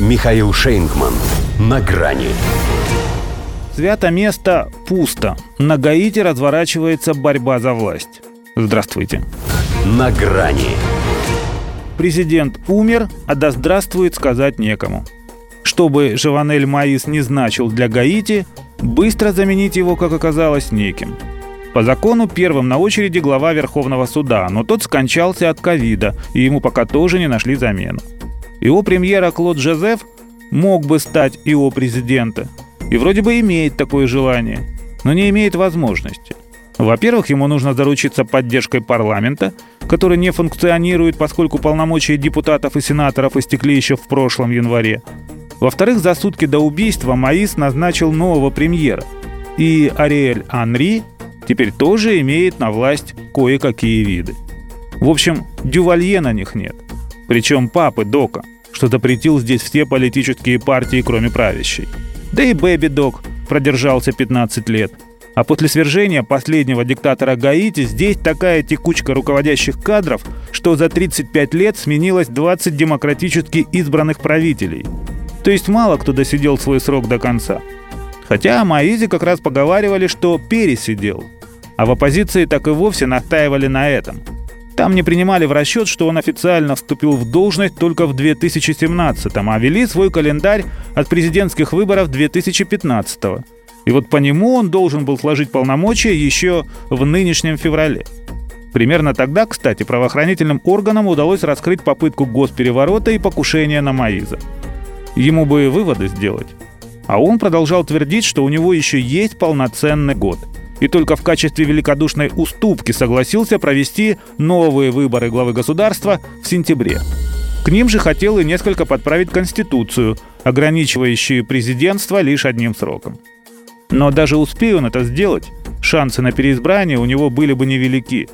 Михаил Шейнгман. На грани. Свято место пусто. На Гаити разворачивается борьба за власть. Здравствуйте. На грани. Президент умер, а да здравствует сказать некому. Чтобы Живанель Маис не значил для Гаити, быстро заменить его, как оказалось, неким. По закону первым на очереди глава Верховного суда, но тот скончался от ковида, и ему пока тоже не нашли замену. Его премьера Клод Жозеф мог бы стать его президента, и вроде бы имеет такое желание, но не имеет возможности. Во-первых, ему нужно заручиться поддержкой парламента, который не функционирует, поскольку полномочия депутатов и сенаторов истекли еще в прошлом январе. Во-вторых, за сутки до убийства Маис назначил нового премьера. И Ариэль Анри теперь тоже имеет на власть кое-какие виды. В общем, дювалье на них нет. Причем папы Дока, что запретил здесь все политические партии, кроме правящей. Да и Бэби Док продержался 15 лет. А после свержения последнего диктатора Гаити здесь такая текучка руководящих кадров, что за 35 лет сменилось 20 демократически избранных правителей. То есть мало кто досидел свой срок до конца. Хотя о Маизе как раз поговаривали, что пересидел. А в оппозиции так и вовсе настаивали на этом – там не принимали в расчет, что он официально вступил в должность только в 2017-м, а вели свой календарь от президентских выборов 2015-го. И вот по нему он должен был сложить полномочия еще в нынешнем феврале. Примерно тогда, кстати, правоохранительным органам удалось раскрыть попытку госпереворота и покушения на Маиза. Ему бы выводы сделать. А он продолжал твердить, что у него еще есть полноценный год – и только в качестве великодушной уступки согласился провести новые выборы главы государства в сентябре. К ним же хотел и несколько подправить Конституцию, ограничивающую президентство лишь одним сроком. Но даже успея он это сделать, шансы на переизбрание у него были бы невелики.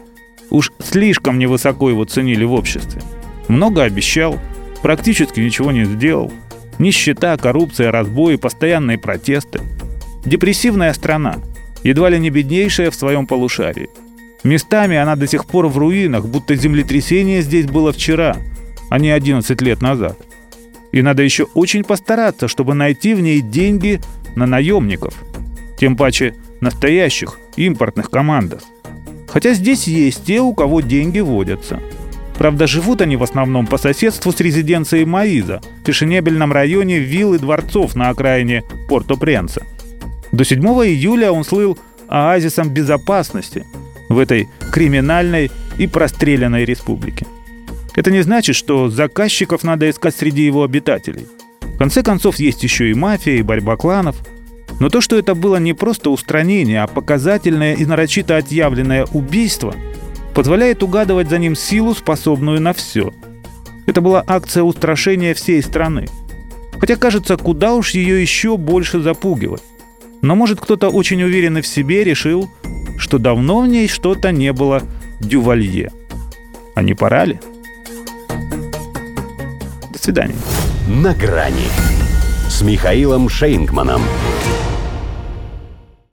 Уж слишком невысоко его ценили в обществе. Много обещал, практически ничего не сделал. Нищета, коррупция, разбои, постоянные протесты. Депрессивная страна – едва ли не беднейшая в своем полушарии. Местами она до сих пор в руинах, будто землетрясение здесь было вчера, а не 11 лет назад. И надо еще очень постараться, чтобы найти в ней деньги на наемников. Тем паче настоящих, импортных командос. Хотя здесь есть те, у кого деньги водятся. Правда, живут они в основном по соседству с резиденцией Маиза, в фешенебельном районе виллы дворцов на окраине Порто-Пренса – до 7 июля он слыл оазисом безопасности в этой криминальной и простреленной республике. Это не значит, что заказчиков надо искать среди его обитателей. В конце концов, есть еще и мафия, и борьба кланов. Но то, что это было не просто устранение, а показательное и нарочито отъявленное убийство, позволяет угадывать за ним силу, способную на все. Это была акция устрашения всей страны. Хотя, кажется, куда уж ее еще больше запугивать. Но может кто-то очень уверенный в себе решил, что давно в ней что-то не было дювалье. А не пора ли? До свидания. На грани с Михаилом Шейнгманом.